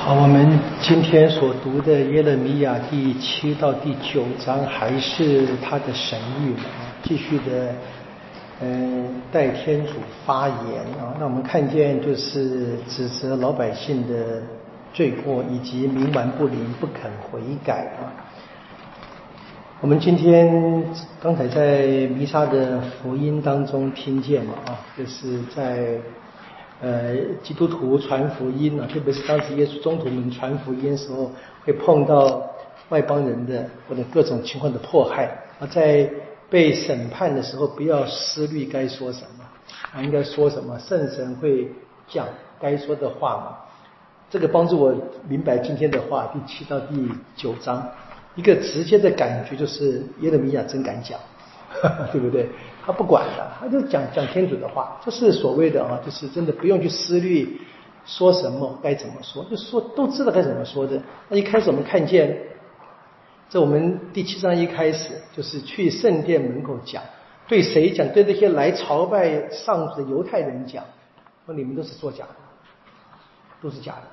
好，我们今天所读的耶勒米亚第七到第九章，还是他的神谕，继续的，嗯，代天主发言啊。那我们看见就是指责老百姓的罪过，以及冥顽不灵、不肯悔改啊。我们今天刚才在弥撒的福音当中听见了啊，就是在。呃，基督徒传福音啊，特别是当时耶稣中途们传福音的时候，会碰到外邦人的或者各种情况的迫害啊，在被审判的时候，不要思虑该说什么啊，应该说什么，圣神会讲该说的话嘛。这个帮助我明白今天的话，第七到第九章，一个直接的感觉就是耶勒米亚真敢讲。对不对？他不管的，他就讲讲天主的话，这是所谓的啊，就是真的不用去思虑说什么该怎么说，就说都知道该怎么说的。那一开始我们看见，在我们第七章一开始就是去圣殿门口讲，对谁讲？对那些来朝拜上主的犹太人讲，说你们都是作假的，都是假的，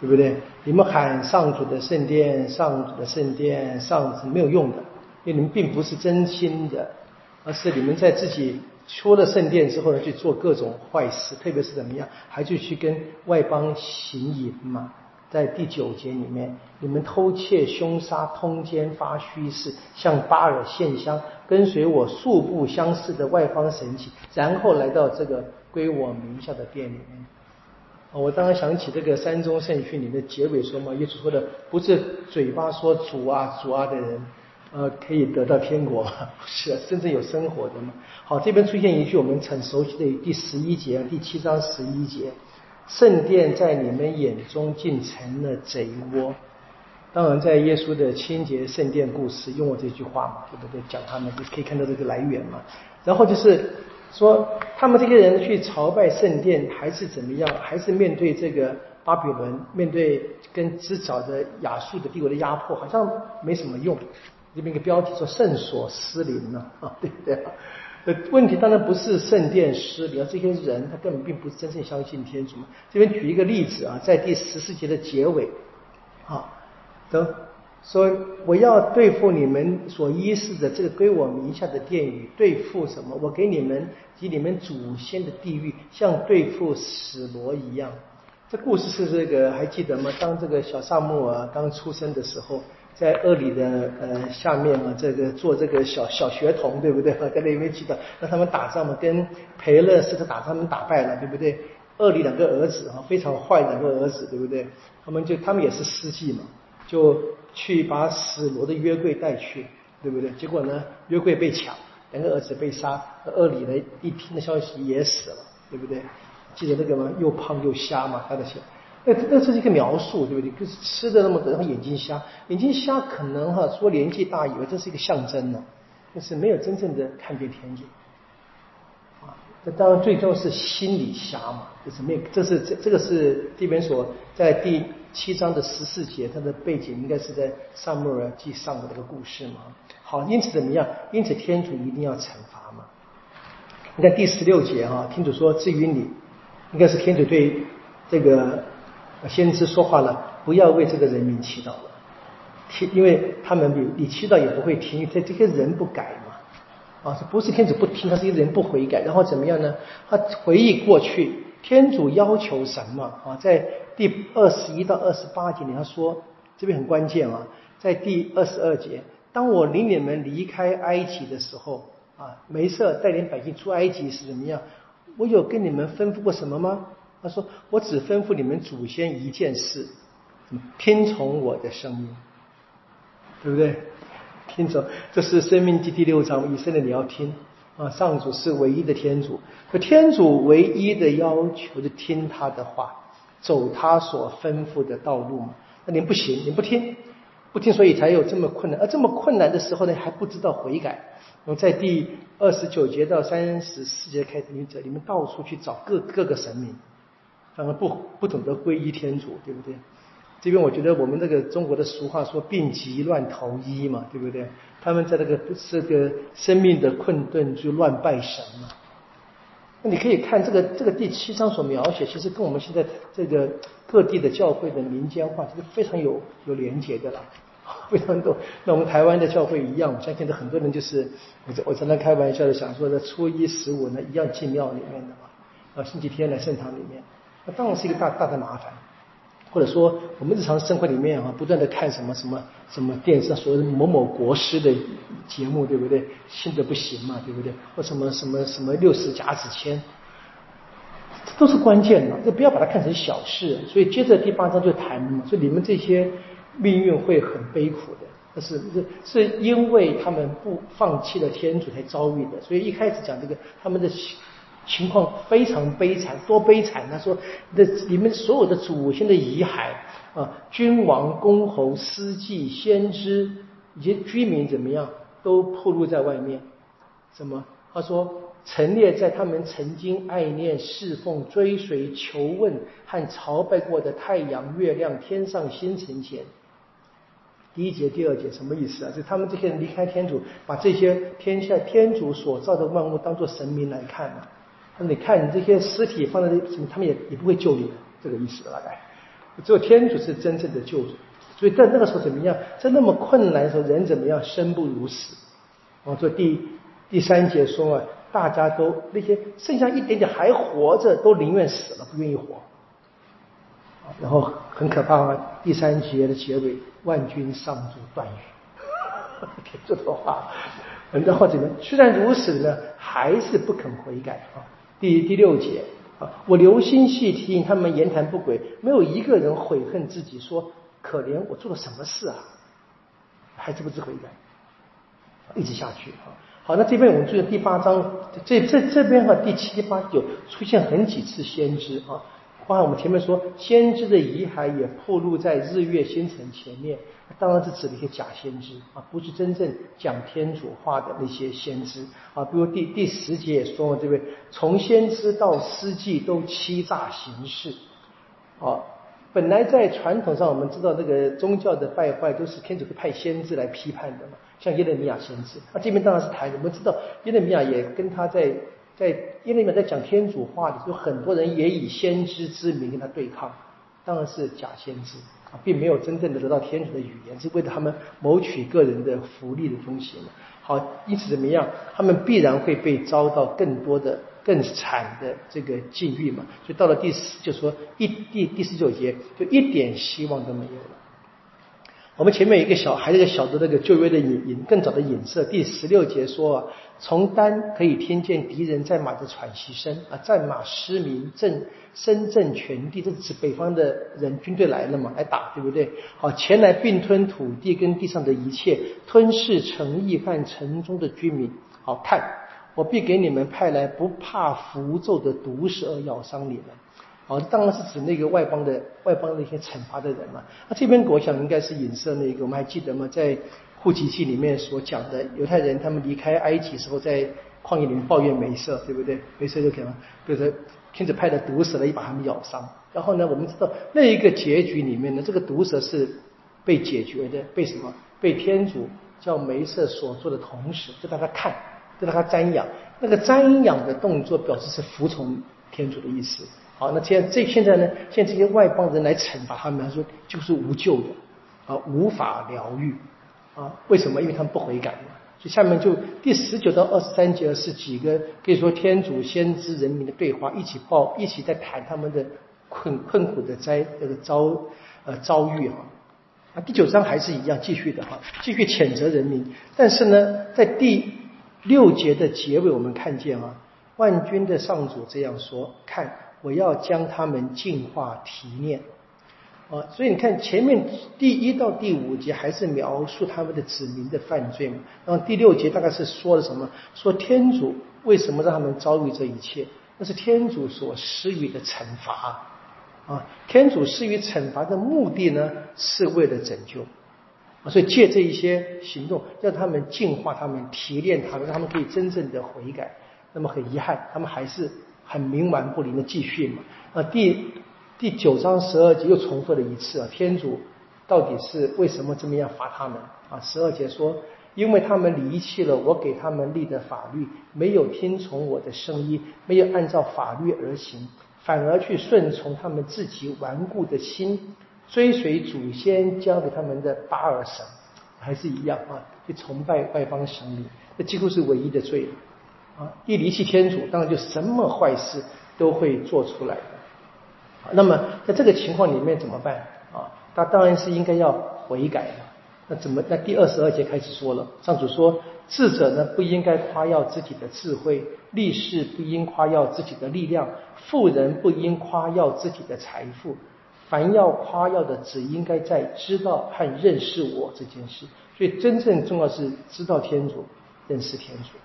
对不对？你们喊上主的圣殿，上主的圣殿，上主没有用的。因为你们并不是真心的，而是你们在自己出了圣殿之后呢，去做各种坏事，特别是怎么样，还去去跟外邦行淫嘛。在第九节里面，你们偷窃、凶杀、通奸、发虚誓，向巴尔献香，跟随我素不相识的外邦神祇，然后来到这个归我名下的店里面。我当然想起这个三中圣训里面结尾说嘛，耶稣说的不是嘴巴说主啊主啊的人。呃，可以得到天国，不 是真正有生活的吗？好，这边出现一句我们很熟悉的第十一节，第七章十一节，圣殿在你们眼中竟成了贼窝。当然，在耶稣的清洁圣殿故事用我这句话嘛，对不对？讲他们就可以看到这个来源嘛。然后就是说，他们这些人去朝拜圣殿，还是怎么样？还是面对这个巴比伦，面对跟之早的亚述的帝国的压迫，好像没什么用。这边一个标题说圣所失灵了 啊，对不对？呃，问题当然不是圣殿失灵，这些人他根本并不是真正相信天主嘛。这边举一个例子啊，在第十四节的结尾啊，得说我要对付你们所依恃的这个归我名下的殿宇，对付什么？我给你们及你们祖先的地狱，像对付死罗一样。这故事是这个还记得吗？当这个小萨穆尔刚出生的时候。在恶里的呃下面啊，这个做这个小小学童，对不对？在那边记得让他们打仗嘛，跟培勒斯特打，他们打败了，对不对？恶里两个儿子啊，非常坏两个儿子，对不对？他们就他们也是司机嘛，就去把死罗的约柜带去，对不对？结果呢，约柜被抢，两个儿子被杀，恶里呢一听的消息也死了，对不对？记得那个吗？又胖又瞎嘛，他的血。那那这是一个描述，对不对？就是吃的那么多，然后眼睛瞎，眼睛瞎可能哈说年纪大以为这是一个象征呢，但是没有真正的看见天主啊。那当然最重要是心里瞎嘛，就是没有，这是这这个是这边所在第七章的十四节，它的背景应该是在萨穆尔记上的那个故事嘛。好，因此怎么样？因此天主一定要惩罚嘛。你看第十六节哈，天主说：“至于你，应该是天主对这个。”先知说话了，不要为这个人民祈祷了，听，因为他们你你祈祷也不会听，这这些人不改嘛，啊，不是天主不听，他是一个人不悔改，然后怎么样呢？他回忆过去，天主要求什么啊？在第二十一到二十八节里，他说这边很关键啊，在第二十二节，当我领你们离开埃及的时候啊，梅瑟带领百姓出埃及是怎么样？我有跟你们吩咐过什么吗？他说：“我只吩咐你们祖先一件事，听从我的声音，对不对？听从，这是《生命记》第六章，以色列你要听啊！上主是唯一的天主，可天主唯一的要求是听他的话，走他所吩咐的道路嘛。那你不行，你不听，不听，所以才有这么困难。而这么困难的时候呢，还不知道悔改。我在第二十九节到三十四节开始，你这你们到处去找各各个神明。”反而不不懂得皈依天主，对不对？这边我觉得我们这个中国的俗话说“病急乱投医”嘛，对不对？他们在这个这个生命的困顿就乱拜神嘛。那你可以看这个这个第七章所描写，其实跟我们现在这个各地的教会的民间化，这是非常有有连结的了，非常多。那我们台湾的教会一样，我相信很多人就是，我我常常开玩笑的想说，的初一十五呢一样进庙里面的嘛，啊星期天来圣堂里面，那当然是一个大大的麻烦。或者说，我们日常生活里面啊，不断的看什么什么什么电视上所谓的某某国师的节目，对不对？信的不行嘛，对不对？或什么什么什么六十甲子签，这都是关键的，就不要把它看成小事。所以接着第八章就谈嘛，说你们这些命运会很悲苦的，那是是是因为他们不放弃了天主才遭遇的。所以一开始讲这个他们的。情况非常悲惨，多悲惨！他说：“那你们所有的祖先的遗骸啊，君王、公侯、司祭、先知以及居民怎么样，都暴露在外面。什么？他说陈列在他们曾经爱念、侍奉、追随、求问和朝拜过的太阳、月亮、天上星辰前。第一节、第二节什么意思啊？就他们这些人离开天主，把这些天下天主所造的万物当做神明来看那？”你看，你这些尸体放在什么，他们也也不会救你的，这个意思大概。只有天主是真正的救主，所以在那个时候怎么样？在那么困难的时候，人怎么样？生不如死。哦，这第第三节说啊，大家都那些剩下一点点还活着，都宁愿死了，不愿意活。然后很可怕啊，第三节的结尾，万军上主断语，这段话。然后怎么？虽然如此呢，还是不肯悔改啊。第第六节啊，我留心细听他们言谈不轨，没有一个人悔恨自己，说可怜我做了什么事啊，还知不知悔改？一直下去啊。好，那这边我们注意第八章，这这这边和，第七八九出现很几次先知啊。包括我们前面说，先知的遗骸也暴露在日月星辰前面，当然是指的一些假先知啊，不是真正讲天主话的那些先知啊。比如第第十节也说了，对不对？从先知到司祭都欺诈行事啊。本来在传统上，我们知道这个宗教的败坏都是天主会派先知来批判的嘛，像耶勒米亚先知。那这边当然是谈，我们知道耶勒米亚也跟他在。在耶利米在讲天主话的时候，很多人也以先知之名跟他对抗，当然是假先知啊，并没有真正的得到天主的语言，是为了他们谋取个人的福利的东西嘛。好，因此怎么样，他们必然会被遭到更多的、更惨的这个境遇嘛。所以到了第四，就说一第第十九节，就一点希望都没有了。我们前面一个小，还有一个小的那个旧约的引引更早的影射，第十六节说，从丹可以听见敌人在马的喘息声啊，战马失明，震声震全地，这是指北方的人军队来了嘛，来打，对不对？好，前来并吞土地跟地上的一切，吞噬城邑和城中的居民。好看，我必给你们派来不怕符咒的毒蛇咬伤你们。好，当然是指那个外邦的外邦的一些惩罚的人嘛。那这边我想应该是影射那个，我们还记得吗？在户籍记里面所讲的犹太人，他们离开埃及时候在旷野里面抱怨梅瑟，对不对？梅瑟就可能就是天子派的毒蛇来把他们咬伤。然后呢，我们知道那一个结局里面呢，这个毒蛇是被解决的，被什么？被天主叫梅瑟所做的同时，就让他看，就让他瞻仰。那个瞻仰的动作表示是服从天主的意思。好，那现在这现在呢？现在这些外邦人来惩罚他们，他说就是无救的，啊，无法疗愈，啊，为什么？因为他们不悔改嘛。所以下面就第十九到二十三节是几个可以说天主先知人民的对话，一起报，一起在谈他们的困困苦的灾这个遭呃遭遇哈。啊，第九章还是一样继续的哈，继续谴责人民。但是呢，在第六节的结尾，我们看见啊，万军的上主这样说：看。我要将他们净化提炼，啊，所以你看前面第一到第五节还是描述他们的子民的犯罪嘛，然后第六节大概是说了什么？说天主为什么让他们遭遇这一切？那是天主所施予的惩罚，啊，天主施予惩罚的目的呢，是为了拯救，啊，所以借这一些行动，让他们净化他们，提炼他们，让他们可以真正的悔改。那么很遗憾，他们还是。很冥顽不灵的继续嘛？啊，第第九章十二节又重复了一次啊，天主到底是为什么这么样罚他们啊？十二节说，因为他们离弃了我给他们立的法律，没有听从我的声音，没有按照法律而行，反而去顺从他们自己顽固的心，追随祖先交给他们的巴尔神，还是一样啊，去崇拜外邦神灵，这几乎是唯一的罪啊！一离弃天主，当然就什么坏事都会做出来。那么在这个情况里面怎么办啊？他当然是应该要悔改的。那怎么？那第二十二节开始说了，上主说。智者呢，不应该夸耀自己的智慧；力士不应夸耀自己的力量；富人不应夸耀自己的财富。凡要夸耀的，只应该在知道和认识我这件事。所以，真正重要是知道天主，认识天主。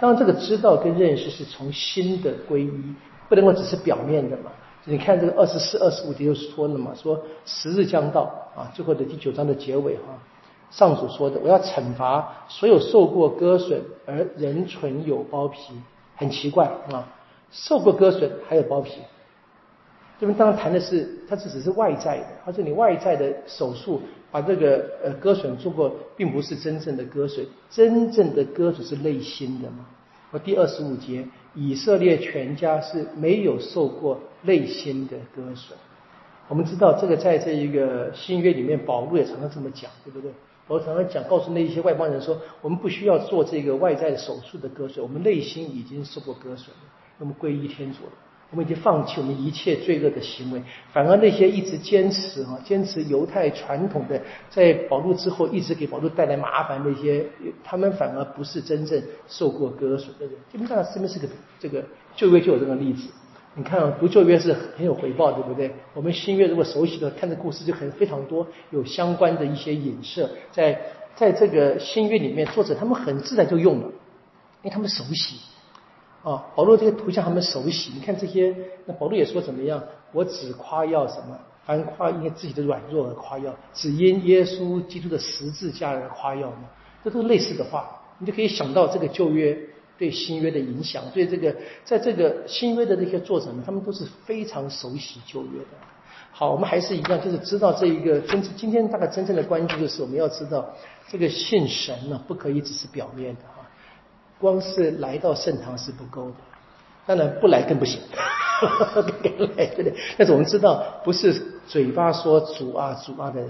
当然，这个知道跟认识是从心的归一，不能够只是表面的嘛。你看这个二十四、二十五节又说了嘛，说时日将到啊，最后的第九章的结尾哈。上主说的，我要惩罚所有受过割损而人存有包皮，很奇怪啊，受过割损还有包皮，这边当然谈的是，它这只是外在的，而是你外在的手术把这个呃割损做过，并不是真正的割损，真正的割损是内心的嘛。我第二十五节，以色列全家是没有受过内心的割损。我们知道这个在这一个新约里面，保罗也常常这么讲，对不对？我常常讲，告诉那一些外邦人说，我们不需要做这个外在手术的割损，我们内心已经受过割损了，那么归依天主，我们已经放弃我们一切罪恶的行为，反而那些一直坚持啊，坚持犹太传统的，在保禄之后一直给保禄带来麻烦那些，他们反而不是真正受过割损的人。基本上这边是个这个旧约就有这个例子。你看，读旧约是很有回报，对不对？我们新约如果熟悉的，看这故事就很非常多，有相关的一些影射，在在这个新约里面，作者他们很自然就用了，因为他们熟悉啊。保罗这个图像他们熟悉，你看这些，那保罗也说怎么样？我只夸耀什么？凡夸因为自己的软弱而夸耀，只因耶稣基督的十字架而夸耀嘛。这都是类似的话，你就可以想到这个旧约。对新约的影响，对这个，在这个新约的这些作者们，他们都是非常熟悉旧约的。好，我们还是一样，就是知道这一个真。今天大概真正的关注就是，我们要知道这个信神呢，不可以只是表面的哈，光是来到圣堂是不够的，当然不来更不行，不来对不对？但是我们知道，不是嘴巴说主啊主啊的人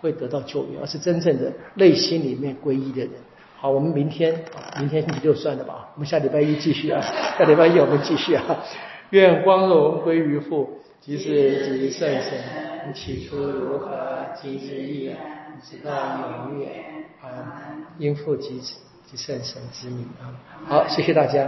会得到救援，而是真正的内心里面皈依的人。好，我们明天，明天你就算了吧。我们下礼拜一继续啊，下礼拜一我们继续啊。愿光荣归于父，即是即圣神，起初如何，今日亦然，直到永远。啊，应父及子及圣神之名啊。好，谢谢大家。